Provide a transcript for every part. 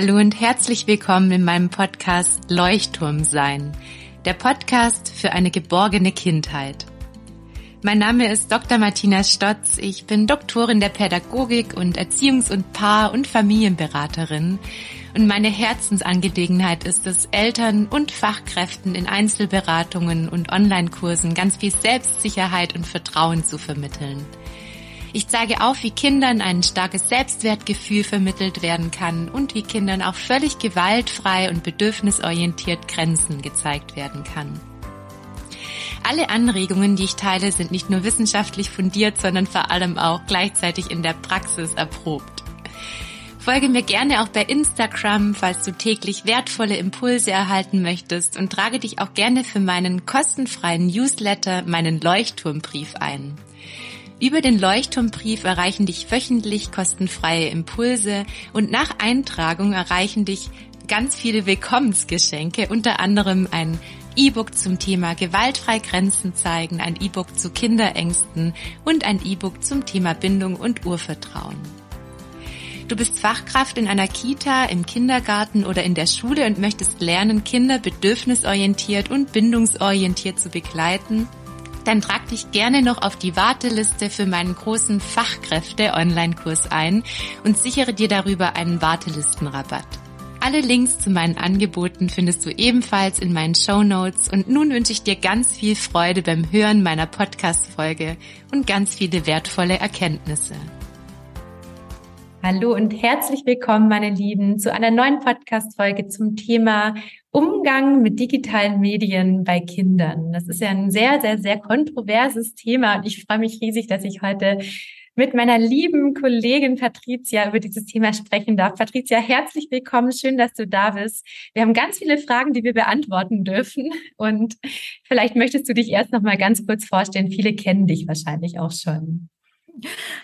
Hallo und herzlich willkommen in meinem Podcast Leuchtturm sein, der Podcast für eine geborgene Kindheit. Mein Name ist Dr. Martina Stotz. Ich bin Doktorin der Pädagogik und Erziehungs- und Paar- und Familienberaterin. Und meine Herzensangelegenheit ist es, Eltern und Fachkräften in Einzelberatungen und Online-Kursen ganz viel Selbstsicherheit und Vertrauen zu vermitteln. Ich zeige auf, wie Kindern ein starkes Selbstwertgefühl vermittelt werden kann und wie Kindern auch völlig gewaltfrei und bedürfnisorientiert Grenzen gezeigt werden kann. Alle Anregungen, die ich teile, sind nicht nur wissenschaftlich fundiert, sondern vor allem auch gleichzeitig in der Praxis erprobt. Folge mir gerne auch bei Instagram, falls du täglich wertvolle Impulse erhalten möchtest und trage dich auch gerne für meinen kostenfreien Newsletter, meinen Leuchtturmbrief ein. Über den Leuchtturmbrief erreichen dich wöchentlich kostenfreie Impulse und nach Eintragung erreichen dich ganz viele Willkommensgeschenke, unter anderem ein E-Book zum Thema gewaltfrei Grenzen zeigen, ein E-Book zu Kinderängsten und ein E-Book zum Thema Bindung und Urvertrauen. Du bist Fachkraft in einer Kita, im Kindergarten oder in der Schule und möchtest lernen, Kinder bedürfnisorientiert und bindungsorientiert zu begleiten dann trag dich gerne noch auf die Warteliste für meinen großen Fachkräfte-Online-Kurs ein und sichere dir darüber einen Wartelistenrabatt. Alle Links zu meinen Angeboten findest du ebenfalls in meinen Show Notes und nun wünsche ich dir ganz viel Freude beim Hören meiner Podcast-Folge und ganz viele wertvolle Erkenntnisse. Hallo und herzlich willkommen, meine Lieben, zu einer neuen Podcast-Folge zum Thema Umgang mit digitalen Medien bei Kindern. Das ist ja ein sehr, sehr, sehr kontroverses Thema und ich freue mich riesig, dass ich heute mit meiner lieben Kollegin Patricia über dieses Thema sprechen darf. Patricia, herzlich willkommen. Schön, dass du da bist. Wir haben ganz viele Fragen, die wir beantworten dürfen. Und vielleicht möchtest du dich erst noch mal ganz kurz vorstellen. Viele kennen dich wahrscheinlich auch schon.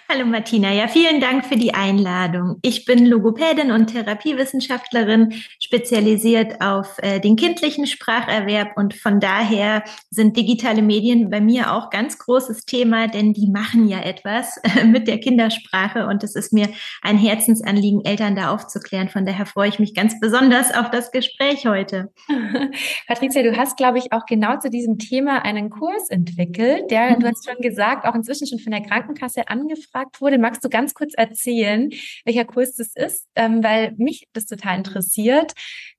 Hallo Martina, ja, vielen Dank für die Einladung. Ich bin Logopädin und Therapiewissenschaftlerin, spezialisiert auf äh, den kindlichen Spracherwerb und von daher sind digitale Medien bei mir auch ganz großes Thema, denn die machen ja etwas äh, mit der Kindersprache und es ist mir ein Herzensanliegen, Eltern da aufzuklären. Von daher freue ich mich ganz besonders auf das Gespräch heute. Patricia, du hast, glaube ich, auch genau zu diesem Thema einen Kurs entwickelt, der, mhm. du hast schon gesagt, auch inzwischen schon von der Krankenkasse angefragt wurde. Magst du ganz kurz erzählen, welcher Kurs das ist? Ähm, weil mich das total interessiert,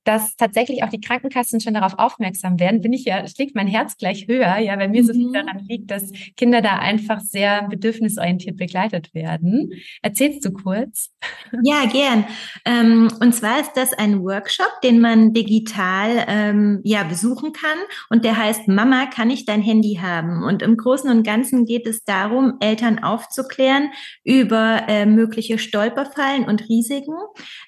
dass tatsächlich auch die Krankenkassen schon darauf aufmerksam werden. Bin ich ja, schlägt mein Herz gleich höher, ja, weil mir mhm. so viel mhm. daran liegt, dass Kinder da einfach sehr bedürfnisorientiert begleitet werden. Erzählst du kurz? Ja, gern. Ähm, und zwar ist das ein Workshop, den man digital ähm, ja besuchen kann und der heißt Mama, kann ich dein Handy haben? Und im Großen und Ganzen geht es darum, Eltern aufzunehmen aufzuklären über äh, mögliche Stolperfallen und Risiken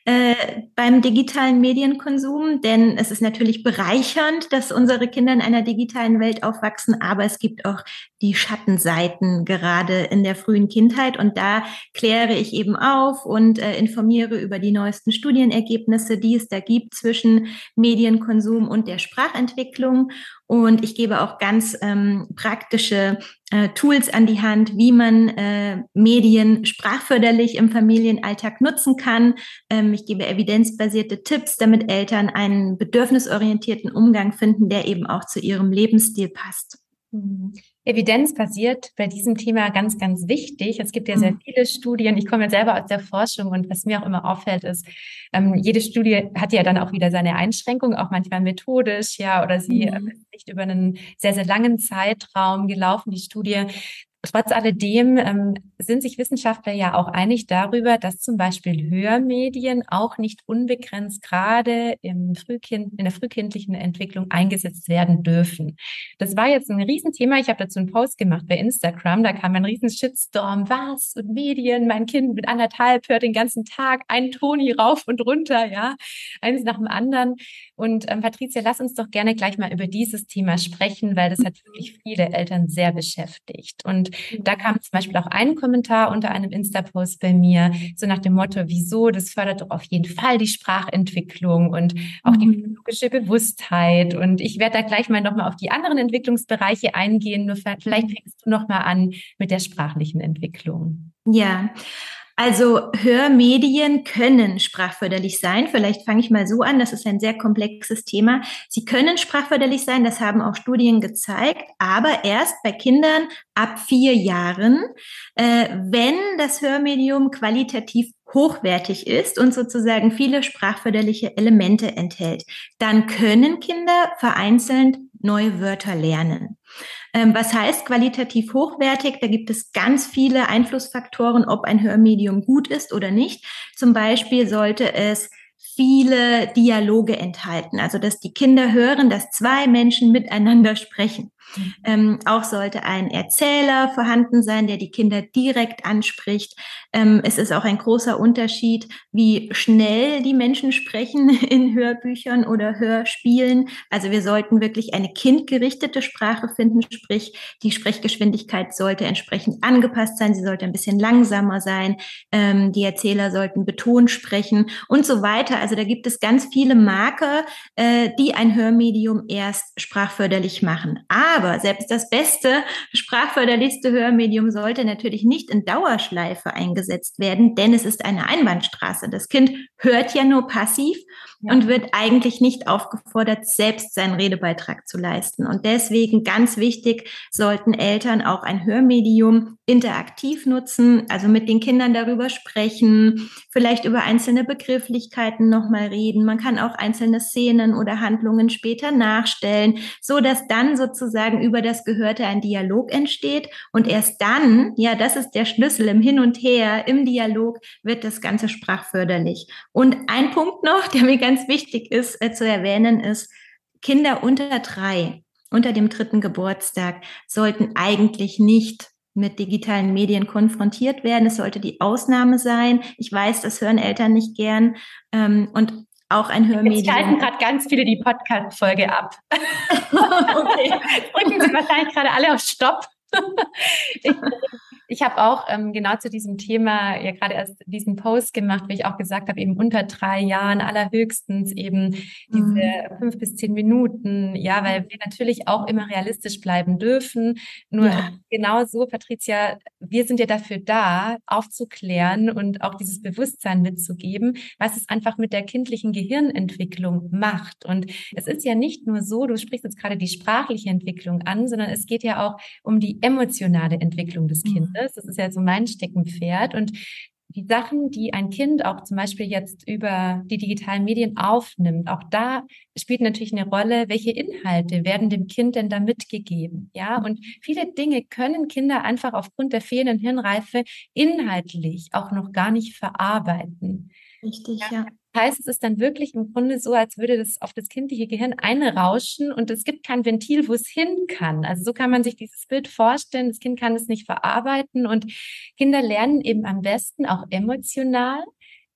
äh, beim digitalen Medienkonsum. Denn es ist natürlich bereichernd, dass unsere Kinder in einer digitalen Welt aufwachsen, aber es gibt auch die Schattenseiten gerade in der frühen Kindheit. Und da kläre ich eben auf und äh, informiere über die neuesten Studienergebnisse, die es da gibt zwischen Medienkonsum und der Sprachentwicklung. Und ich gebe auch ganz ähm, praktische äh, Tools an die Hand, wie man äh, Medien sprachförderlich im Familienalltag nutzen kann. Ähm, ich gebe evidenzbasierte Tipps, damit Eltern einen bedürfnisorientierten Umgang finden, der eben auch zu ihrem Lebensstil passt. Mhm. Evidenzbasiert bei diesem Thema ganz, ganz wichtig. Es gibt ja sehr mhm. viele Studien. Ich komme ja selber aus der Forschung und was mir auch immer auffällt, ist, ähm, jede Studie hat ja dann auch wieder seine Einschränkungen, auch manchmal methodisch, ja, oder sie mhm. ist nicht über einen sehr, sehr langen Zeitraum gelaufen, die Studie. Trotz alledem ähm, sind sich Wissenschaftler ja auch einig darüber, dass zum Beispiel Hörmedien auch nicht unbegrenzt gerade im Frühkind, in der frühkindlichen Entwicklung eingesetzt werden dürfen. Das war jetzt ein Riesenthema. Ich habe dazu einen Post gemacht bei Instagram. Da kam ein riesen Shitstorm. Was? Und Medien? Mein Kind mit anderthalb hört den ganzen Tag ein Toni rauf und runter, ja. Eines nach dem anderen. Und ähm, Patricia, lass uns doch gerne gleich mal über dieses Thema sprechen, weil das hat wirklich viele Eltern sehr beschäftigt. Und da kam zum Beispiel auch ein Kommentar unter einem Insta-Post bei mir, so nach dem Motto, wieso, das fördert doch auf jeden Fall die Sprachentwicklung und auch die mhm. logische Bewusstheit. Und ich werde da gleich mal nochmal auf die anderen Entwicklungsbereiche eingehen. Nur vielleicht fängst du nochmal an mit der sprachlichen Entwicklung. Ja. Also Hörmedien können sprachförderlich sein. Vielleicht fange ich mal so an. Das ist ein sehr komplexes Thema. Sie können sprachförderlich sein. Das haben auch Studien gezeigt. Aber erst bei Kindern ab vier Jahren, äh, wenn das Hörmedium qualitativ hochwertig ist und sozusagen viele sprachförderliche Elemente enthält, dann können Kinder vereinzelt neue Wörter lernen. Ähm, was heißt qualitativ hochwertig? Da gibt es ganz viele Einflussfaktoren, ob ein Hörmedium gut ist oder nicht. Zum Beispiel sollte es viele Dialoge enthalten, also dass die Kinder hören, dass zwei Menschen miteinander sprechen. Ähm, auch sollte ein Erzähler vorhanden sein, der die Kinder direkt anspricht. Ähm, es ist auch ein großer Unterschied, wie schnell die Menschen sprechen in Hörbüchern oder Hörspielen. Also wir sollten wirklich eine kindgerichtete Sprache finden, sprich die Sprechgeschwindigkeit sollte entsprechend angepasst sein, sie sollte ein bisschen langsamer sein, ähm, die Erzähler sollten betont sprechen und so weiter. Also da gibt es ganz viele Marker, äh, die ein Hörmedium erst sprachförderlich machen. Aber aber selbst das beste, sprachförderlichste Hörmedium sollte natürlich nicht in Dauerschleife eingesetzt werden, denn es ist eine Einbahnstraße. Das Kind hört ja nur passiv ja. und wird eigentlich nicht aufgefordert, selbst seinen Redebeitrag zu leisten. Und deswegen ganz wichtig, sollten Eltern auch ein Hörmedium interaktiv nutzen, also mit den Kindern darüber sprechen, vielleicht über einzelne Begrifflichkeiten nochmal reden. Man kann auch einzelne Szenen oder Handlungen später nachstellen, so dass dann sozusagen über das Gehörte ein Dialog entsteht und erst dann, ja, das ist der Schlüssel im Hin und Her, im Dialog wird das Ganze sprachförderlich. Und ein Punkt noch, der mir ganz wichtig ist äh, zu erwähnen, ist, Kinder unter drei, unter dem dritten Geburtstag, sollten eigentlich nicht mit digitalen Medien konfrontiert werden. Es sollte die Ausnahme sein. Ich weiß, das hören Eltern nicht gern. Ähm, und auch ein Hörmedium. Jetzt schalten gerade ganz viele die Podcast-Folge ab. okay. Drücken Sie wahrscheinlich gerade alle auf Stopp. ich habe auch ähm, genau zu diesem Thema ja gerade erst diesen Post gemacht, wie ich auch gesagt habe, eben unter drei Jahren allerhöchstens eben diese mhm. fünf bis zehn Minuten, ja, weil wir natürlich auch immer realistisch bleiben dürfen. Nur ja. genau so, Patricia, wir sind ja dafür da, aufzuklären und auch dieses Bewusstsein mitzugeben, was es einfach mit der kindlichen Gehirnentwicklung macht. Und es ist ja nicht nur so, du sprichst jetzt gerade die sprachliche Entwicklung an, sondern es geht ja auch um die emotionale Entwicklung des mhm. Ist. Das ist ja so mein Steckenpferd. Und die Sachen, die ein Kind auch zum Beispiel jetzt über die digitalen Medien aufnimmt, auch da spielt natürlich eine Rolle, welche Inhalte werden dem Kind denn da mitgegeben? Ja, und viele Dinge können Kinder einfach aufgrund der fehlenden Hirnreife inhaltlich auch noch gar nicht verarbeiten. Richtig, ja. ja heißt, es ist dann wirklich im Grunde so, als würde das auf das kindliche Gehirn einrauschen und es gibt kein Ventil, wo es hin kann. Also so kann man sich dieses Bild vorstellen. Das Kind kann es nicht verarbeiten und Kinder lernen eben am besten auch emotional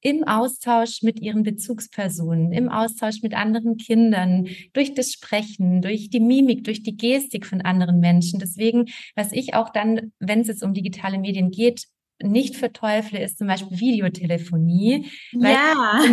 im Austausch mit ihren Bezugspersonen, im Austausch mit anderen Kindern, durch das Sprechen, durch die Mimik, durch die Gestik von anderen Menschen. Deswegen, was ich auch dann, wenn es jetzt um digitale Medien geht, nicht verteufle, ist zum Beispiel Videotelefonie, weil ja.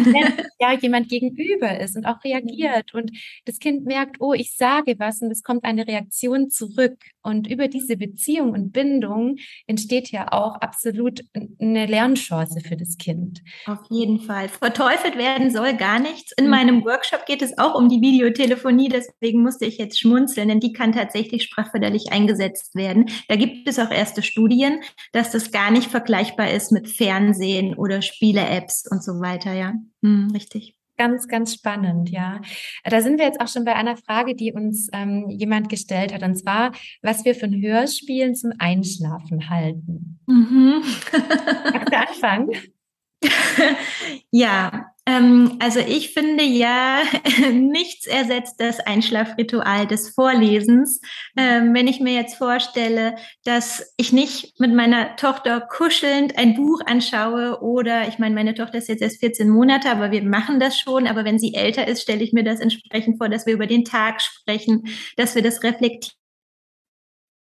ja jemand gegenüber ist und auch reagiert und das Kind merkt, oh, ich sage was und es kommt eine Reaktion zurück. Und über diese Beziehung und Bindung entsteht ja auch absolut eine Lernchance für das Kind. Auf jeden Fall. Verteufelt werden soll gar nichts. In mhm. meinem Workshop geht es auch um die Videotelefonie, deswegen musste ich jetzt schmunzeln, denn die kann tatsächlich sprachförderlich eingesetzt werden. Da gibt es auch erste Studien, dass das gar nicht vergleichbar ist mit Fernsehen oder Spiele-Apps und so weiter, ja. Hm, richtig. Ganz, ganz spannend, ja. Da sind wir jetzt auch schon bei einer Frage, die uns ähm, jemand gestellt hat, und zwar, was wir von Hörspielen zum Einschlafen halten. Mhm. Magst du anfangen? ja, also ich finde ja, nichts ersetzt das Einschlafritual des Vorlesens. Ähm, wenn ich mir jetzt vorstelle, dass ich nicht mit meiner Tochter kuschelnd ein Buch anschaue oder, ich meine, meine Tochter ist jetzt erst 14 Monate, aber wir machen das schon. Aber wenn sie älter ist, stelle ich mir das entsprechend vor, dass wir über den Tag sprechen, dass wir das reflektieren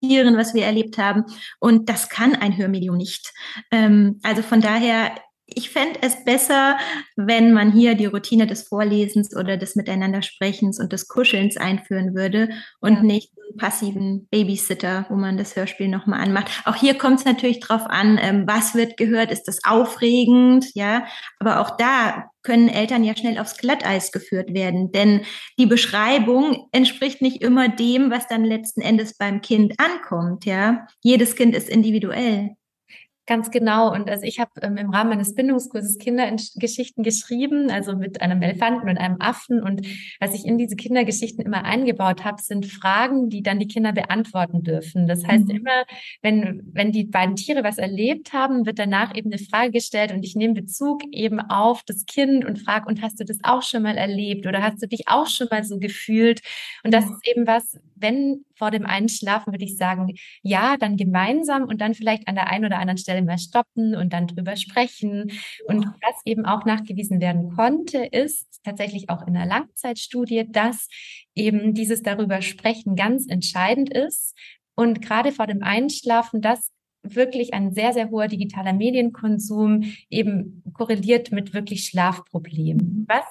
was wir erlebt haben. Und das kann ein Hörmedium nicht. Ähm, also von daher ich fände es besser, wenn man hier die Routine des Vorlesens oder des Miteinandersprechens und des Kuschelns einführen würde und ja. nicht einen passiven Babysitter, wo man das Hörspiel nochmal anmacht. Auch hier kommt es natürlich drauf an, ähm, was wird gehört, ist das aufregend, ja. Aber auch da können Eltern ja schnell aufs Glatteis geführt werden, denn die Beschreibung entspricht nicht immer dem, was dann letzten Endes beim Kind ankommt, ja. Jedes Kind ist individuell. Ganz genau. Und also ich habe ähm, im Rahmen meines Bindungskurses Kindergeschichten geschrieben, also mit einem Elefanten und einem Affen. Und was ich in diese Kindergeschichten immer eingebaut habe, sind Fragen, die dann die Kinder beantworten dürfen. Das heißt mhm. immer, wenn, wenn die beiden Tiere was erlebt haben, wird danach eben eine Frage gestellt und ich nehme Bezug eben auf das Kind und frage, und hast du das auch schon mal erlebt oder hast du dich auch schon mal so gefühlt? Und das ist eben was, wenn vor dem Einschlafen würde ich sagen, ja, dann gemeinsam und dann vielleicht an der einen oder anderen Stelle mal stoppen und dann drüber sprechen. Und was eben auch nachgewiesen werden konnte, ist tatsächlich auch in der Langzeitstudie, dass eben dieses darüber sprechen ganz entscheidend ist. Und gerade vor dem Einschlafen, das wirklich ein sehr, sehr hoher digitaler Medienkonsum eben korreliert mit wirklich Schlafproblemen. Was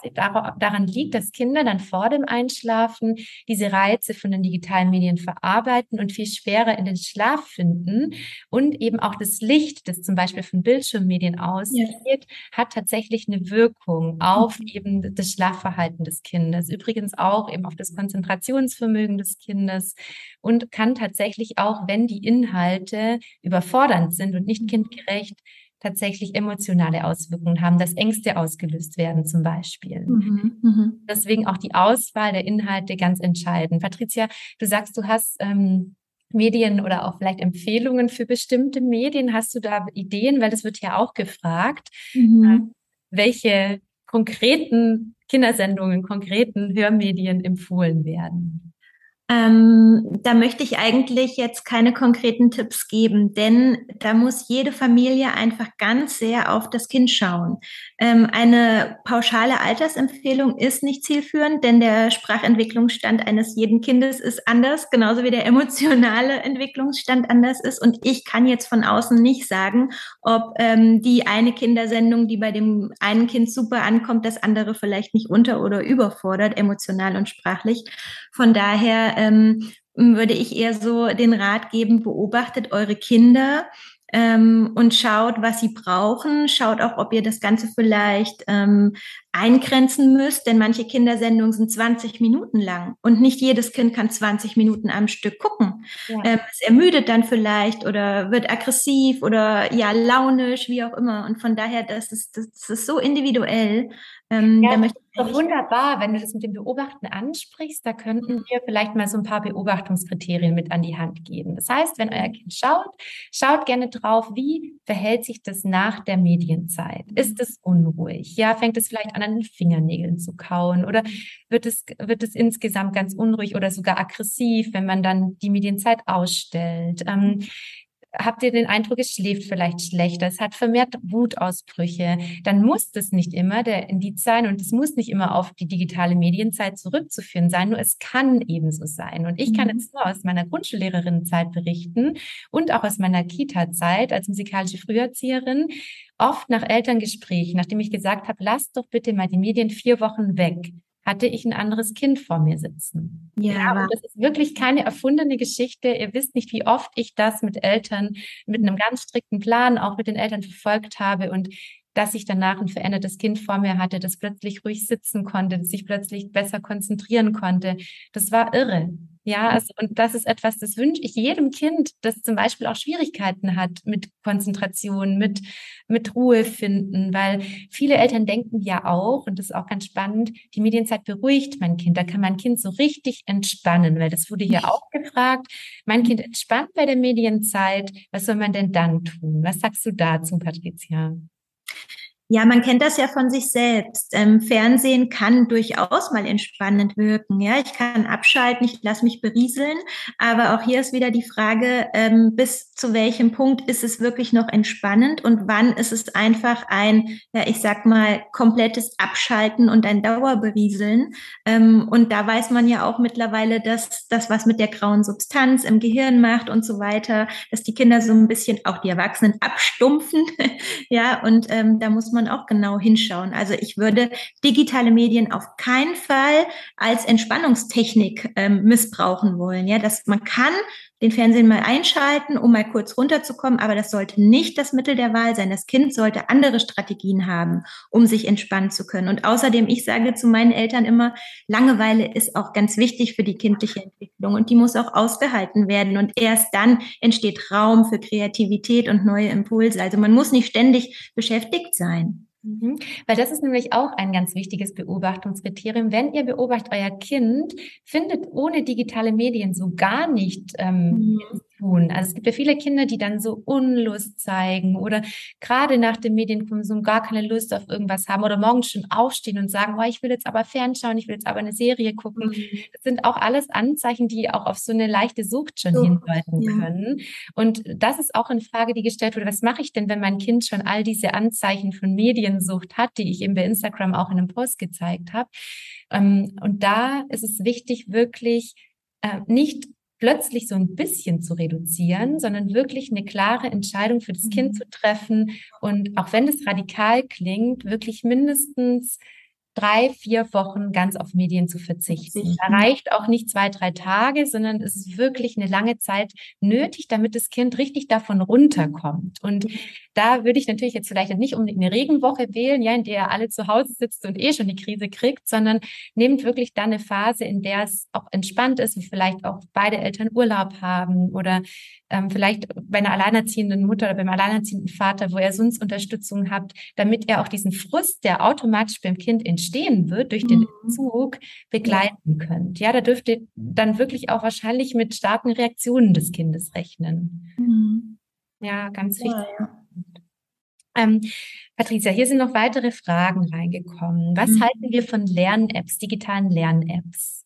daran liegt, dass Kinder dann vor dem Einschlafen diese Reize von den digitalen Medien verarbeiten und viel schwerer in den Schlaf finden und eben auch das Licht, das zum Beispiel von Bildschirmmedien ausgeht, ja. hat tatsächlich eine Wirkung auf mhm. eben das Schlafverhalten des Kindes. Übrigens auch eben auf das Konzentrationsvermögen des Kindes und kann tatsächlich auch, wenn die Inhalte überfordernd sind und nicht kindgerecht, tatsächlich emotionale Auswirkungen haben, dass Ängste ausgelöst werden zum Beispiel. Mhm, mh. Deswegen auch die Auswahl der Inhalte ganz entscheidend. Patricia, du sagst, du hast ähm, Medien oder auch vielleicht Empfehlungen für bestimmte Medien. Hast du da Ideen? Weil das wird ja auch gefragt, mhm. äh, welche konkreten Kindersendungen, konkreten Hörmedien empfohlen werden. Ähm, da möchte ich eigentlich jetzt keine konkreten Tipps geben, denn da muss jede Familie einfach ganz sehr auf das Kind schauen. Ähm, eine pauschale Altersempfehlung ist nicht zielführend, denn der Sprachentwicklungsstand eines jeden Kindes ist anders, genauso wie der emotionale Entwicklungsstand anders ist. Und ich kann jetzt von außen nicht sagen, ob ähm, die eine Kindersendung, die bei dem einen Kind super ankommt, das andere vielleicht nicht unter- oder überfordert, emotional und sprachlich. Von daher ähm, würde ich eher so den Rat geben, beobachtet eure Kinder ähm, und schaut, was sie brauchen. Schaut auch, ob ihr das Ganze vielleicht ähm, eingrenzen müsst, denn manche Kindersendungen sind 20 Minuten lang und nicht jedes Kind kann 20 Minuten am Stück gucken. Ja. Ähm, es ermüdet dann vielleicht oder wird aggressiv oder ja launisch, wie auch immer. Und von daher, das ist, das ist so individuell. Ähm, ja, da möchte ich doch wunderbar, wenn du das mit dem Beobachten ansprichst, da könnten wir vielleicht mal so ein paar Beobachtungskriterien mit an die Hand geben. Das heißt, wenn euer Kind schaut, schaut gerne drauf, wie verhält sich das nach der Medienzeit? Ist es unruhig? Ja, fängt es vielleicht an, an den Fingernägeln zu kauen oder wird es, wird es insgesamt ganz unruhig oder sogar aggressiv, wenn man dann die Medienzeit ausstellt? Ähm, habt ihr den Eindruck, es schläft vielleicht schlechter, es hat vermehrt Wutausbrüche, dann muss das nicht immer der Indiz sein und es muss nicht immer auf die digitale Medienzeit zurückzuführen sein, nur es kann ebenso sein. Und ich kann mhm. jetzt nur aus meiner Grundschullehrerinnenzeit berichten und auch aus meiner Kita-Zeit als musikalische Früherzieherin, oft nach Elterngesprächen, nachdem ich gesagt habe, lasst doch bitte mal die Medien vier Wochen weg hatte ich ein anderes Kind vor mir sitzen. Ja, ja und das ist wirklich keine erfundene Geschichte. Ihr wisst nicht, wie oft ich das mit Eltern, mit einem ganz strikten Plan auch mit den Eltern verfolgt habe und dass ich danach ein verändertes Kind vor mir hatte, das plötzlich ruhig sitzen konnte, das sich plötzlich besser konzentrieren konnte. Das war irre. Ja, also, und das ist etwas, das wünsche ich jedem Kind, das zum Beispiel auch Schwierigkeiten hat mit Konzentration, mit, mit Ruhe finden, weil viele Eltern denken ja auch, und das ist auch ganz spannend, die Medienzeit beruhigt mein Kind. Da kann mein Kind so richtig entspannen, weil das wurde hier auch gefragt. Mein Kind entspannt bei der Medienzeit. Was soll man denn dann tun? Was sagst du dazu, Patricia? Ja, man kennt das ja von sich selbst. Ähm, Fernsehen kann durchaus mal entspannend wirken. Ja, ich kann abschalten, ich lasse mich berieseln. Aber auch hier ist wieder die Frage, ähm, bis zu welchem Punkt ist es wirklich noch entspannend und wann ist es einfach ein, ja, ich sag mal, komplettes Abschalten und ein Dauerberieseln. Ähm, und da weiß man ja auch mittlerweile, dass das was mit der grauen Substanz im Gehirn macht und so weiter, dass die Kinder so ein bisschen, auch die Erwachsenen, abstumpfen. ja, und ähm, da muss man man auch genau hinschauen. Also ich würde digitale Medien auf keinen Fall als Entspannungstechnik ähm, missbrauchen wollen. Ja, dass man kann den Fernsehen mal einschalten, um mal kurz runterzukommen, aber das sollte nicht das Mittel der Wahl sein. Das Kind sollte andere Strategien haben, um sich entspannen zu können. Und außerdem, ich sage zu meinen Eltern immer, Langeweile ist auch ganz wichtig für die kindliche Entwicklung und die muss auch ausgehalten werden. Und erst dann entsteht Raum für Kreativität und neue Impulse. Also man muss nicht ständig beschäftigt sein. Mhm. Weil das ist nämlich auch ein ganz wichtiges Beobachtungskriterium. Wenn ihr beobachtet, euer Kind findet ohne digitale Medien so gar nicht ähm, mhm tun. Also es gibt ja viele Kinder, die dann so Unlust zeigen oder gerade nach dem Medienkonsum gar keine Lust auf irgendwas haben oder morgens schon aufstehen und sagen, oh, ich will jetzt aber fernschauen, ich will jetzt aber eine Serie gucken. Mhm. Das sind auch alles Anzeichen, die auch auf so eine leichte Sucht schon so, hindeuten ja. können. Und das ist auch eine Frage, die gestellt wurde, was mache ich denn, wenn mein Kind schon all diese Anzeichen von Mediensucht hat, die ich eben bei Instagram auch in einem Post gezeigt habe. Ähm, und da ist es wichtig, wirklich äh, nicht plötzlich so ein bisschen zu reduzieren, sondern wirklich eine klare Entscheidung für das Kind mhm. zu treffen und auch wenn es radikal klingt, wirklich mindestens drei, vier Wochen ganz auf Medien zu verzichten. Da reicht auch nicht zwei, drei Tage, sondern es ist wirklich eine lange Zeit nötig, damit das Kind richtig davon runterkommt. Und da würde ich natürlich jetzt vielleicht nicht unbedingt eine Regenwoche wählen, ja, in der alle zu Hause sitzt und eh schon die Krise kriegt, sondern nehmt wirklich dann eine Phase, in der es auch entspannt ist, wie vielleicht auch beide Eltern Urlaub haben oder ähm, vielleicht bei einer alleinerziehenden Mutter oder beim alleinerziehenden Vater, wo er sonst Unterstützung hat, damit er auch diesen Frust, der automatisch beim Kind entstehen wird, durch den mhm. Entzug begleiten ja. könnt. Ja, da dürft ihr dann wirklich auch wahrscheinlich mit starken Reaktionen des Kindes rechnen. Mhm. Ja, ganz wichtig. Ja, ähm, Patricia, hier sind noch weitere Fragen reingekommen. Was mhm. halten wir von Lern-Apps, digitalen Lern-Apps?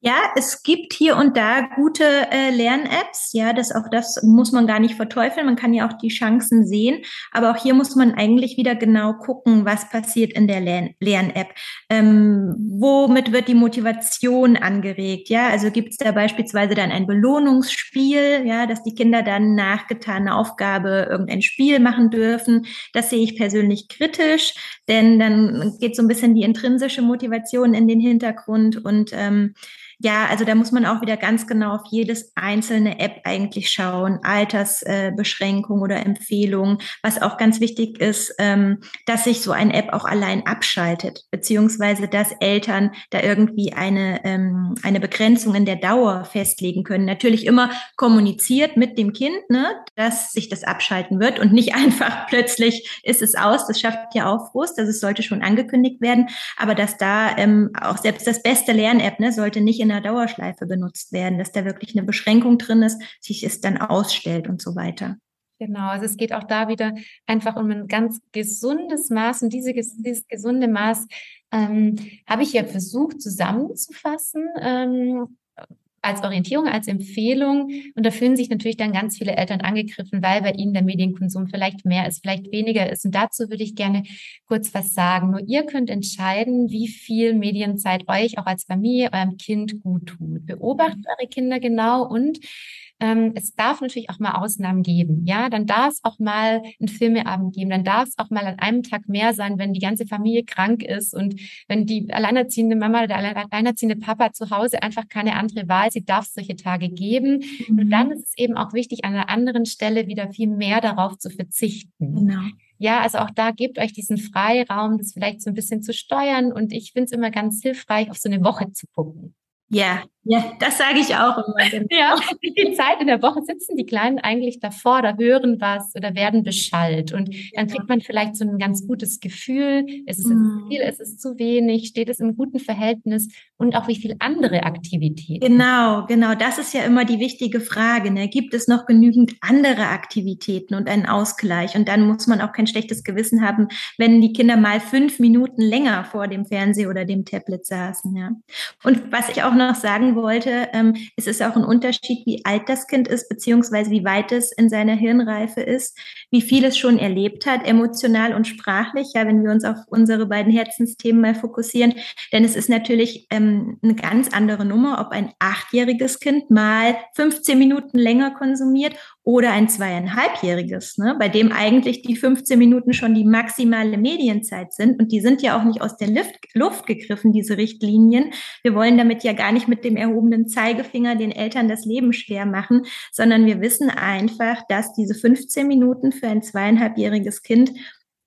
Ja, es gibt hier und da gute äh, Lern-Apps. Ja, das auch das muss man gar nicht verteufeln. Man kann ja auch die Chancen sehen. Aber auch hier muss man eigentlich wieder genau gucken, was passiert in der Lern-App. Ähm, womit wird die Motivation angeregt? Ja, also gibt es da beispielsweise dann ein Belohnungsspiel, ja, dass die Kinder dann nach getaner Aufgabe irgendein Spiel machen dürfen. Das sehe ich persönlich kritisch, denn dann geht so ein bisschen die intrinsische Motivation in den Hintergrund und ähm, ja, also da muss man auch wieder ganz genau auf jedes einzelne App eigentlich schauen, Altersbeschränkung äh, oder Empfehlungen. Was auch ganz wichtig ist, ähm, dass sich so ein App auch allein abschaltet, beziehungsweise dass Eltern da irgendwie eine, ähm, eine Begrenzung in der Dauer festlegen können. Natürlich immer kommuniziert mit dem Kind, ne, dass sich das abschalten wird und nicht einfach plötzlich ist es aus. Das schafft ja auch Frust, also es sollte schon angekündigt werden, aber dass da ähm, auch selbst das beste Lern-App ne, sollte nicht in in der Dauerschleife benutzt werden, dass da wirklich eine Beschränkung drin ist, sich es dann ausstellt und so weiter. Genau, also es geht auch da wieder einfach um ein ganz gesundes Maß und diese, dieses gesunde Maß ähm, habe ich ja versucht zusammenzufassen. Ähm, als Orientierung, als Empfehlung. Und da fühlen sich natürlich dann ganz viele Eltern angegriffen, weil bei ihnen der Medienkonsum vielleicht mehr ist, vielleicht weniger ist. Und dazu würde ich gerne kurz was sagen. Nur ihr könnt entscheiden, wie viel Medienzeit euch auch als Familie, eurem Kind gut tut. Beobachtet eure Kinder genau und ähm, es darf natürlich auch mal Ausnahmen geben. Ja, dann darf es auch mal einen Filmeabend geben. Dann darf es auch mal an einem Tag mehr sein, wenn die ganze Familie krank ist und wenn die alleinerziehende Mama oder der alleinerziehende Papa zu Hause einfach keine andere Wahl, sie darf es solche Tage geben. Mhm. Und dann ist es eben auch wichtig, an einer anderen Stelle wieder viel mehr darauf zu verzichten. Genau. Ja, also auch da gebt euch diesen Freiraum, das vielleicht so ein bisschen zu steuern. Und ich finde es immer ganz hilfreich, auf so eine Woche zu gucken. Ja, Ja, das sage ich auch immer. Genau. Ja, wie viel Zeit in der Woche sitzen die Kleinen eigentlich davor oder hören was oder werden beschallt? Und dann kriegt man vielleicht so ein ganz gutes Gefühl, ist es mhm. viel, ist es zu wenig, steht es im guten Verhältnis und auch wie viel andere Aktivitäten. Genau, genau. Das ist ja immer die wichtige Frage. Ne? Gibt es noch genügend andere Aktivitäten und einen Ausgleich? Und dann muss man auch kein schlechtes Gewissen haben, wenn die Kinder mal fünf Minuten länger vor dem Fernseher oder dem Tablet saßen. Ja. Und was ich auch noch sagen wollte, ähm, es ist auch ein Unterschied, wie alt das Kind ist, beziehungsweise wie weit es in seiner Hirnreife ist, wie viel es schon erlebt hat, emotional und sprachlich. Ja, wenn wir uns auf unsere beiden Herzensthemen mal fokussieren. Denn es ist natürlich ähm, eine ganz andere Nummer, ob ein achtjähriges Kind mal 15 Minuten länger konsumiert oder ein zweieinhalbjähriges, ne, bei dem eigentlich die 15 Minuten schon die maximale Medienzeit sind. Und die sind ja auch nicht aus der Luft, Luft gegriffen, diese Richtlinien. Wir wollen damit ja gar nicht mit dem erhobenen Zeigefinger den Eltern das Leben schwer machen, sondern wir wissen einfach, dass diese 15 Minuten für ein zweieinhalbjähriges Kind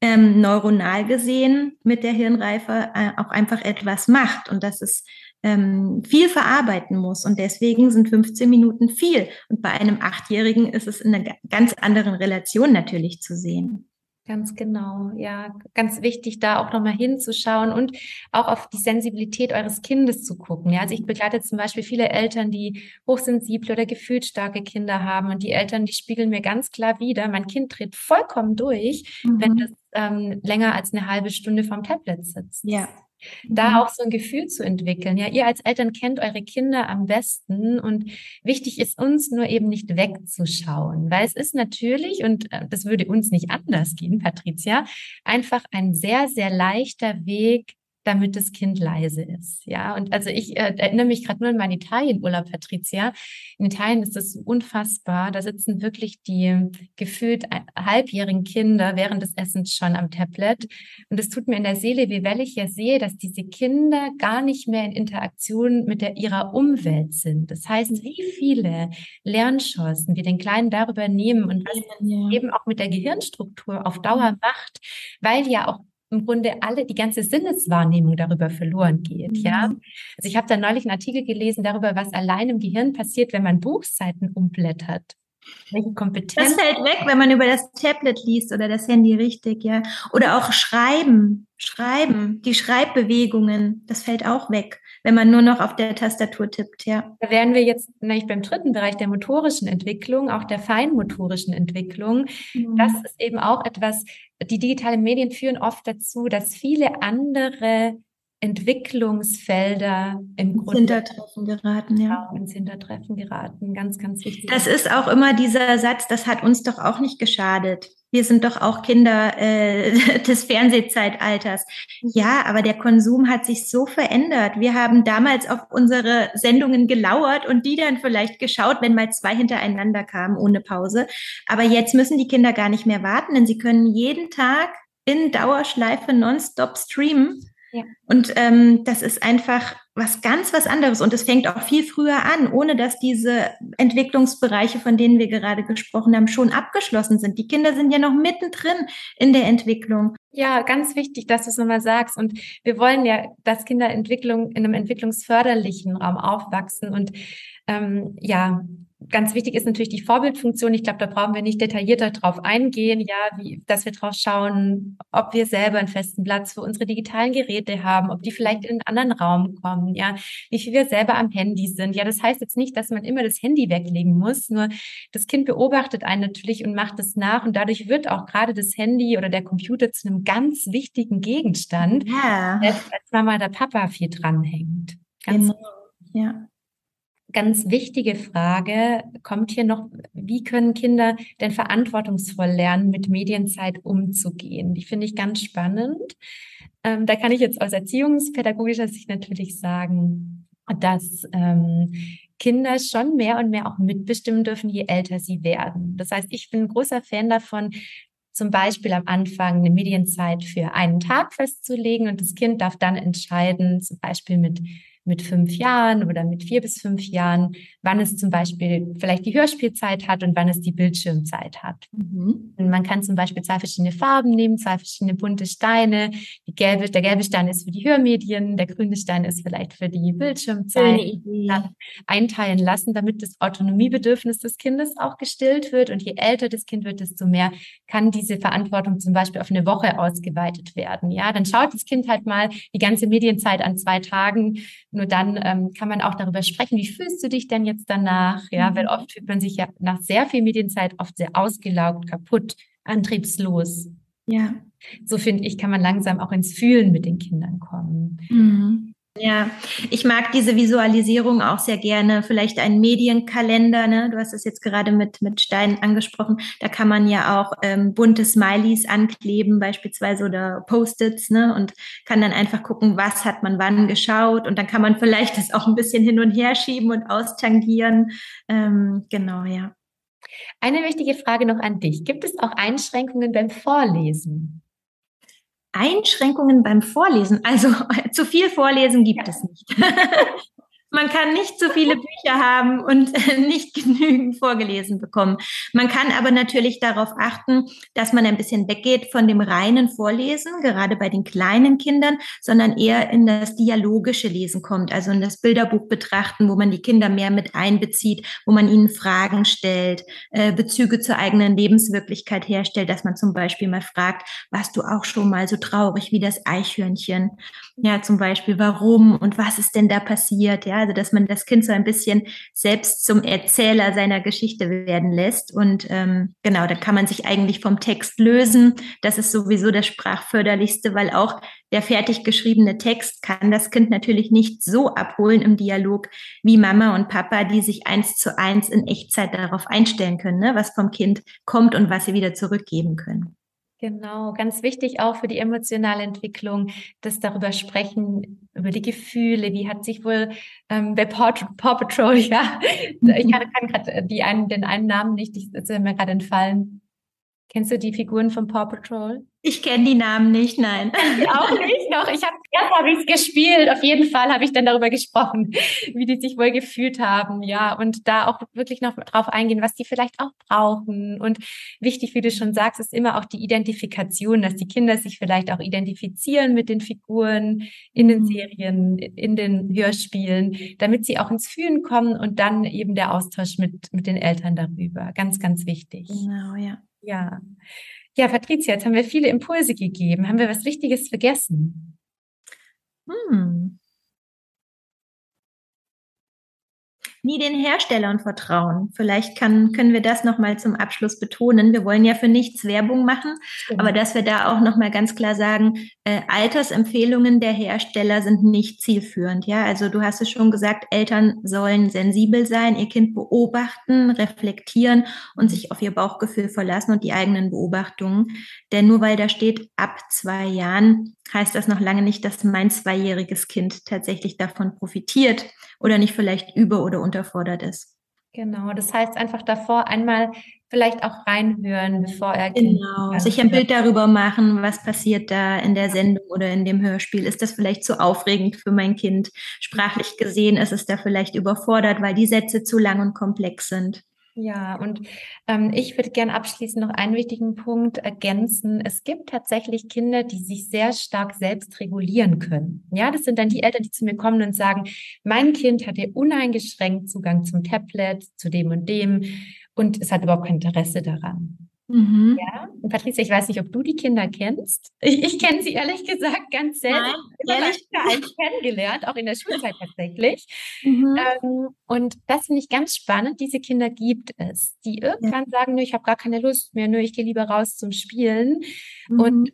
ähm, neuronal gesehen mit der Hirnreife äh, auch einfach etwas macht und dass es ähm, viel verarbeiten muss. Und deswegen sind 15 Minuten viel. Und bei einem Achtjährigen ist es in einer ganz anderen Relation natürlich zu sehen. Ganz genau, ja, ganz wichtig, da auch nochmal hinzuschauen und auch auf die Sensibilität eures Kindes zu gucken. Ja, also ich begleite zum Beispiel viele Eltern, die hochsensible oder gefühlsstarke Kinder haben und die Eltern, die spiegeln mir ganz klar wieder, mein Kind dreht vollkommen durch, mhm. wenn das ähm, länger als eine halbe Stunde vom Tablet sitzt. Ja da mhm. auch so ein Gefühl zu entwickeln. Ja, ihr als Eltern kennt eure Kinder am besten und wichtig ist uns nur eben nicht wegzuschauen, weil es ist natürlich, und äh, das würde uns nicht anders gehen, Patricia, einfach ein sehr, sehr leichter Weg, damit das Kind leise ist. Ja, und also ich äh, erinnere mich gerade nur an meinen Italienurlaub, Patricia. In Italien ist das unfassbar. Da sitzen wirklich die gefühlt halbjährigen Kinder während des Essens schon am Tablet. Und es tut mir in der Seele weh, weil ich ja sehe, dass diese Kinder gar nicht mehr in Interaktion mit der, ihrer Umwelt sind. Das heißt, wie viele Lernchancen wir den Kleinen darüber nehmen und was ja. eben auch mit der Gehirnstruktur auf Dauer macht, weil ja auch im Grunde alle, die ganze Sinneswahrnehmung darüber verloren geht, mhm. ja. Also ich habe da neulich einen Artikel gelesen darüber, was allein im Gehirn passiert, wenn man Buchseiten umblättert. Welche Kompetenz. Das fällt weg, wenn man über das Tablet liest oder das Handy richtig, ja. Oder auch Schreiben, Schreiben, die Schreibbewegungen, das fällt auch weg wenn man nur noch auf der Tastatur tippt, ja. Da wären wir jetzt nämlich beim dritten Bereich der motorischen Entwicklung, auch der feinmotorischen Entwicklung. Mhm. Das ist eben auch etwas, die digitalen Medien führen oft dazu, dass viele andere Entwicklungsfelder im ins Grunde Hintertreffen geraten, ja. Ins Hintertreffen geraten, ganz, ganz wichtig. Das ist auch immer dieser Satz, das hat uns doch auch nicht geschadet. Wir sind doch auch Kinder äh, des Fernsehzeitalters. Ja, aber der Konsum hat sich so verändert. Wir haben damals auf unsere Sendungen gelauert und die dann vielleicht geschaut, wenn mal zwei hintereinander kamen ohne Pause. Aber jetzt müssen die Kinder gar nicht mehr warten, denn sie können jeden Tag in Dauerschleife nonstop streamen ja. Und ähm, das ist einfach was ganz was anderes und es fängt auch viel früher an, ohne dass diese Entwicklungsbereiche, von denen wir gerade gesprochen haben, schon abgeschlossen sind. Die Kinder sind ja noch mittendrin in der Entwicklung. Ja, ganz wichtig, dass du es nochmal sagst. Und wir wollen ja, dass Kinder Entwicklung in einem entwicklungsförderlichen Raum aufwachsen und ähm, ja, ganz wichtig ist natürlich die Vorbildfunktion. Ich glaube, da brauchen wir nicht detaillierter drauf eingehen, ja, wie, dass wir drauf schauen, ob wir selber einen festen Platz für unsere digitalen Geräte haben, ob die vielleicht in einen anderen Raum kommen, ja, wie viel wir selber am Handy sind. Ja, das heißt jetzt nicht, dass man immer das Handy weglegen muss, nur das Kind beobachtet einen natürlich und macht es nach und dadurch wird auch gerade das Handy oder der Computer zu einem ganz wichtigen Gegenstand, ja. als Mama oder Papa viel dranhängt. Ganz genau. Ja ganz wichtige Frage kommt hier noch, wie können Kinder denn verantwortungsvoll lernen, mit Medienzeit umzugehen? Die finde ich ganz spannend. Ähm, da kann ich jetzt aus erziehungspädagogischer Sicht natürlich sagen, dass ähm, Kinder schon mehr und mehr auch mitbestimmen dürfen, je älter sie werden. Das heißt, ich bin ein großer Fan davon, zum Beispiel am Anfang eine Medienzeit für einen Tag festzulegen und das Kind darf dann entscheiden, zum Beispiel mit mit fünf Jahren oder mit vier bis fünf Jahren, wann es zum Beispiel vielleicht die Hörspielzeit hat und wann es die Bildschirmzeit hat. Mhm. Und man kann zum Beispiel zwei verschiedene Farben nehmen, zwei verschiedene bunte Steine. Gelbe, der gelbe Stein ist für die Hörmedien, der grüne Stein ist vielleicht für die Bildschirmzeit. Einteilen lassen, damit das Autonomiebedürfnis des Kindes auch gestillt wird. Und je älter das Kind wird, desto mehr kann diese Verantwortung zum Beispiel auf eine Woche ausgeweitet werden. Ja, dann schaut das Kind halt mal die ganze Medienzeit an zwei Tagen nur dann ähm, kann man auch darüber sprechen, wie fühlst du dich denn jetzt danach? Ja, weil mhm. oft fühlt man sich ja nach sehr viel Medienzeit oft sehr ausgelaugt, kaputt, antriebslos. Ja. So finde ich, kann man langsam auch ins Fühlen mit den Kindern kommen. Mhm. Ja, ich mag diese Visualisierung auch sehr gerne. Vielleicht ein Medienkalender, ne? Du hast es jetzt gerade mit, mit Steinen angesprochen. Da kann man ja auch ähm, bunte Smileys ankleben, beispielsweise oder Post-its, ne? Und kann dann einfach gucken, was hat man wann geschaut. Und dann kann man vielleicht das auch ein bisschen hin und her schieben und austangieren. Ähm, genau, ja. Eine wichtige Frage noch an dich. Gibt es auch Einschränkungen beim Vorlesen? Einschränkungen beim Vorlesen. Also zu viel Vorlesen gibt es nicht. Man kann nicht so viele Bücher haben und nicht genügend vorgelesen bekommen. Man kann aber natürlich darauf achten, dass man ein bisschen weggeht von dem reinen Vorlesen, gerade bei den kleinen Kindern, sondern eher in das dialogische Lesen kommt, also in das Bilderbuch betrachten, wo man die Kinder mehr mit einbezieht, wo man ihnen Fragen stellt, äh, Bezüge zur eigenen Lebenswirklichkeit herstellt, dass man zum Beispiel mal fragt, warst du auch schon mal so traurig wie das Eichhörnchen? Ja, zum Beispiel, warum und was ist denn da passiert? Ja, also dass man das Kind so ein bisschen selbst zum Erzähler seiner Geschichte werden lässt. Und ähm, genau, da kann man sich eigentlich vom Text lösen. Das ist sowieso das Sprachförderlichste, weil auch der fertig geschriebene Text kann das Kind natürlich nicht so abholen im Dialog wie Mama und Papa, die sich eins zu eins in Echtzeit darauf einstellen können, ne, was vom Kind kommt und was sie wieder zurückgeben können. Genau, ganz wichtig auch für die emotionale Entwicklung, das darüber sprechen, über die Gefühle, wie hat sich wohl ähm, bei Paw, Paw Patrol, ja, ich kann, kann gerade einen, den einen Namen nicht, ich, ist mir gerade entfallen. Kennst du die Figuren von Paw Patrol? Ich kenne die Namen nicht, nein. Auch nicht noch. Ich habe erst habe ich gespielt. Auf jeden Fall habe ich dann darüber gesprochen, wie die sich wohl gefühlt haben, ja, und da auch wirklich noch drauf eingehen, was die vielleicht auch brauchen. Und wichtig, wie du schon sagst, ist immer auch die Identifikation, dass die Kinder sich vielleicht auch identifizieren mit den Figuren in den mhm. Serien, in den Hörspielen, damit sie auch ins Fühlen kommen und dann eben der Austausch mit mit den Eltern darüber. Ganz, ganz wichtig. Genau, ja. Ja. Ja, Patricia, jetzt haben wir viele Impulse gegeben. Haben wir was Wichtiges vergessen? Hm. Nie den Herstellern vertrauen. Vielleicht kann, können wir das nochmal zum Abschluss betonen. Wir wollen ja für nichts Werbung machen, genau. aber dass wir da auch nochmal ganz klar sagen, äh, Altersempfehlungen der Hersteller sind nicht zielführend. Ja, also du hast es schon gesagt, Eltern sollen sensibel sein, ihr Kind beobachten, reflektieren und sich auf ihr Bauchgefühl verlassen und die eigenen Beobachtungen. Denn nur weil da steht, ab zwei Jahren, heißt das noch lange nicht, dass mein zweijähriges Kind tatsächlich davon profitiert oder nicht vielleicht über- oder unterfordert ist. Genau, das heißt einfach davor einmal vielleicht auch reinhören, bevor er genau sich ein Bild darüber machen, was passiert da in der Sendung oder in dem Hörspiel. Ist das vielleicht zu aufregend für mein Kind? Sprachlich gesehen ist es da vielleicht überfordert, weil die Sätze zu lang und komplex sind. Ja, und ähm, ich würde gerne abschließend noch einen wichtigen Punkt ergänzen. Es gibt tatsächlich Kinder, die sich sehr stark selbst regulieren können. Ja, das sind dann die Eltern, die zu mir kommen und sagen, mein Kind hat hier uneingeschränkt Zugang zum Tablet, zu dem und dem und es hat überhaupt kein Interesse daran. Mhm. Ja, und Patricia, ich weiß nicht, ob du die Kinder kennst. Ich, ich kenne sie ehrlich gesagt ganz selten. Nein, ehrlich eigentlich kennengelernt, auch in der Schulzeit tatsächlich. Mhm. Ähm, und das finde ich ganz spannend. Diese Kinder gibt es, die irgendwann ja. sagen, nö, ich habe gar keine Lust mehr, nö, ich gehe lieber raus zum Spielen. Mhm. Und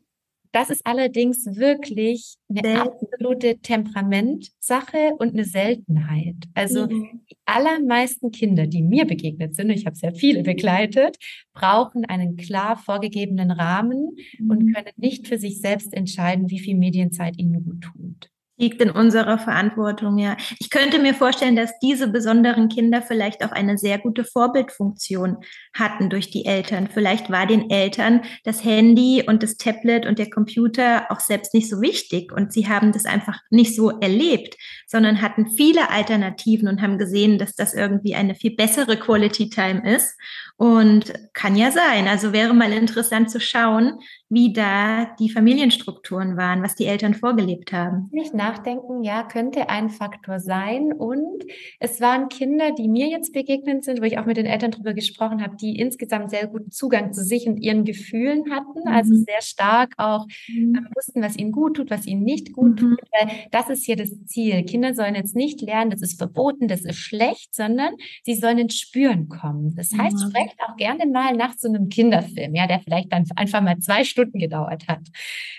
das ist allerdings wirklich eine Selten. absolute Temperamentsache und eine Seltenheit. Also mhm. die allermeisten Kinder, die mir begegnet sind, ich habe sehr viele begleitet, brauchen einen klar vorgegebenen Rahmen mhm. und können nicht für sich selbst entscheiden, wie viel Medienzeit ihnen gut tut. Liegt in unserer Verantwortung, ja. Ich könnte mir vorstellen, dass diese besonderen Kinder vielleicht auch eine sehr gute Vorbildfunktion hatten durch die Eltern. Vielleicht war den Eltern das Handy und das Tablet und der Computer auch selbst nicht so wichtig und sie haben das einfach nicht so erlebt, sondern hatten viele Alternativen und haben gesehen, dass das irgendwie eine viel bessere Quality Time ist. Und kann ja sein. Also wäre mal interessant zu schauen, wie da die Familienstrukturen waren, was die Eltern vorgelebt haben. Nicht nachdenken, ja, könnte ein Faktor sein. Und es waren Kinder, die mir jetzt begegnet sind, wo ich auch mit den Eltern darüber gesprochen habe, die insgesamt sehr guten Zugang zu sich und ihren Gefühlen hatten. Mhm. Also sehr stark auch mhm. Äh, wussten, was ihnen gut tut, was ihnen nicht gut mhm. tut. Weil das ist hier das Ziel. Kinder sollen jetzt nicht lernen, das ist verboten, das ist schlecht, sondern sie sollen ins Spüren kommen. Das heißt, mhm. sprecht auch gerne mal nach so einem Kinderfilm, ja, der vielleicht dann einfach mal zwei Stunden gedauert hat.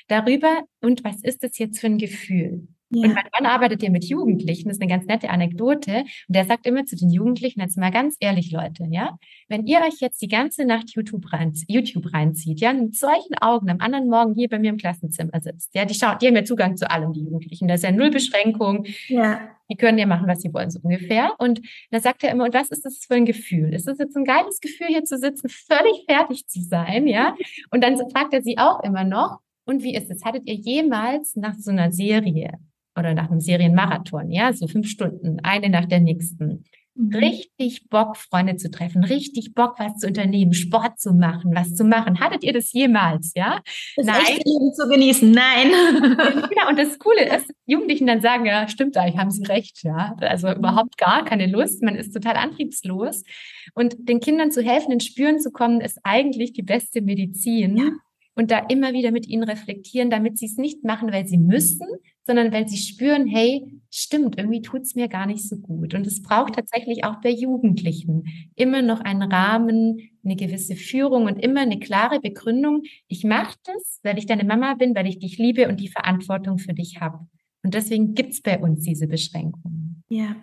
Darüber, und was ist das jetzt für ein Gefühl? Ja. Und mein Mann arbeitet ja mit Jugendlichen, das ist eine ganz nette Anekdote. Und der sagt immer zu den Jugendlichen, jetzt mal ganz ehrlich, Leute, ja, wenn ihr euch jetzt die ganze Nacht YouTube, rein, YouTube reinzieht, ja, mit solchen Augen am anderen Morgen hier bei mir im Klassenzimmer sitzt, ja, die schauen, die haben ja Zugang zu allem, die Jugendlichen. Das ist ja null Beschränkung. Ja. Die können ja machen, was sie wollen, so ungefähr. Und da sagt er immer, und was ist das für ein Gefühl? Ist das jetzt ein geiles Gefühl, hier zu sitzen, völlig fertig zu sein, ja? Und dann fragt er sie auch immer noch, und wie ist es? Hattet ihr jemals nach so einer Serie oder nach einem Serienmarathon, ja, so fünf Stunden, eine nach der nächsten, mhm. richtig Bock, Freunde zu treffen, richtig Bock, was zu unternehmen, Sport zu machen, was zu machen. Hattet ihr das jemals, ja? Das Nein. Leben zu genießen, nein. genau, und das Coole ist, Jugendlichen dann sagen, ja, stimmt eigentlich, haben sie recht, ja. Also mhm. überhaupt gar keine Lust, man ist total antriebslos. Und den Kindern zu helfen, ins Spüren zu kommen, ist eigentlich die beste Medizin. Ja und da immer wieder mit ihnen reflektieren, damit sie es nicht machen, weil sie müssen, sondern weil sie spüren, hey, stimmt, irgendwie tut's mir gar nicht so gut. Und es braucht tatsächlich auch bei Jugendlichen immer noch einen Rahmen, eine gewisse Führung und immer eine klare Begründung. Ich mache das, weil ich deine Mama bin, weil ich dich liebe und die Verantwortung für dich habe. Und deswegen gibt's bei uns diese Beschränkungen. Ja,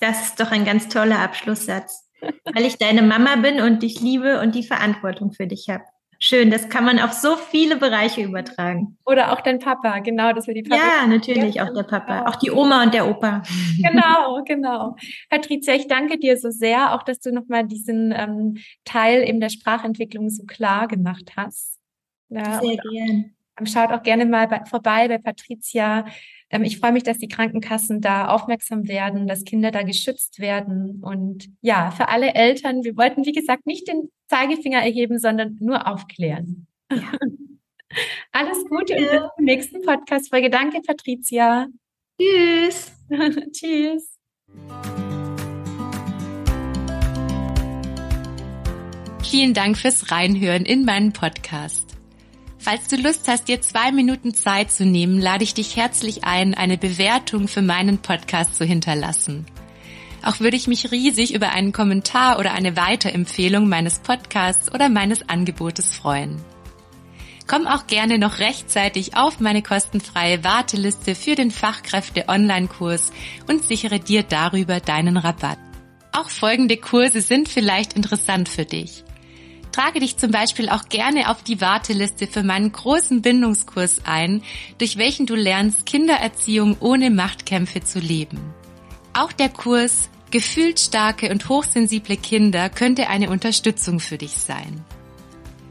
das ist doch ein ganz toller Abschlusssatz. weil ich deine Mama bin und dich liebe und die Verantwortung für dich habe. Schön, das kann man auf so viele Bereiche übertragen. Oder auch dein Papa, genau, dass wir die Papa. Ja, natürlich, auch der Papa, auch die Oma und der Opa. Genau, genau. Patricia, ich danke dir so sehr, auch dass du nochmal diesen ähm, Teil eben der Sprachentwicklung so klar gemacht hast. Ja, sehr gerne. Schaut auch gerne mal bei, vorbei bei Patricia ähm, ich freue mich, dass die Krankenkassen da aufmerksam werden, dass Kinder da geschützt werden. Und ja, für alle Eltern, wir wollten, wie gesagt, nicht den Zeigefinger erheben, sondern nur aufklären. Ja. Alles Gute ja. und bis zum nächsten Podcast-Folge. Danke, Patricia. Tschüss. Tschüss. Vielen Dank fürs Reinhören in meinen Podcast. Falls du Lust hast, dir zwei Minuten Zeit zu nehmen, lade ich dich herzlich ein, eine Bewertung für meinen Podcast zu hinterlassen. Auch würde ich mich riesig über einen Kommentar oder eine Weiterempfehlung meines Podcasts oder meines Angebotes freuen. Komm auch gerne noch rechtzeitig auf meine kostenfreie Warteliste für den Fachkräfte-Online-Kurs und sichere dir darüber deinen Rabatt. Auch folgende Kurse sind vielleicht interessant für dich trage dich zum Beispiel auch gerne auf die Warteliste für meinen großen Bindungskurs ein, durch welchen du lernst, Kindererziehung ohne Machtkämpfe zu leben. Auch der Kurs Gefühlsstarke und hochsensible Kinder könnte eine Unterstützung für dich sein.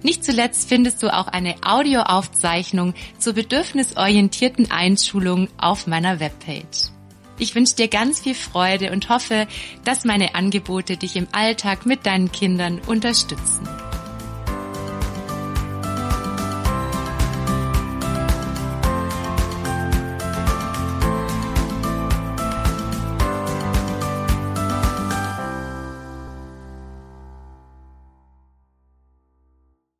Nicht zuletzt findest du auch eine Audioaufzeichnung zur bedürfnisorientierten Einschulung auf meiner Webpage. Ich wünsche dir ganz viel Freude und hoffe, dass meine Angebote dich im Alltag mit deinen Kindern unterstützen.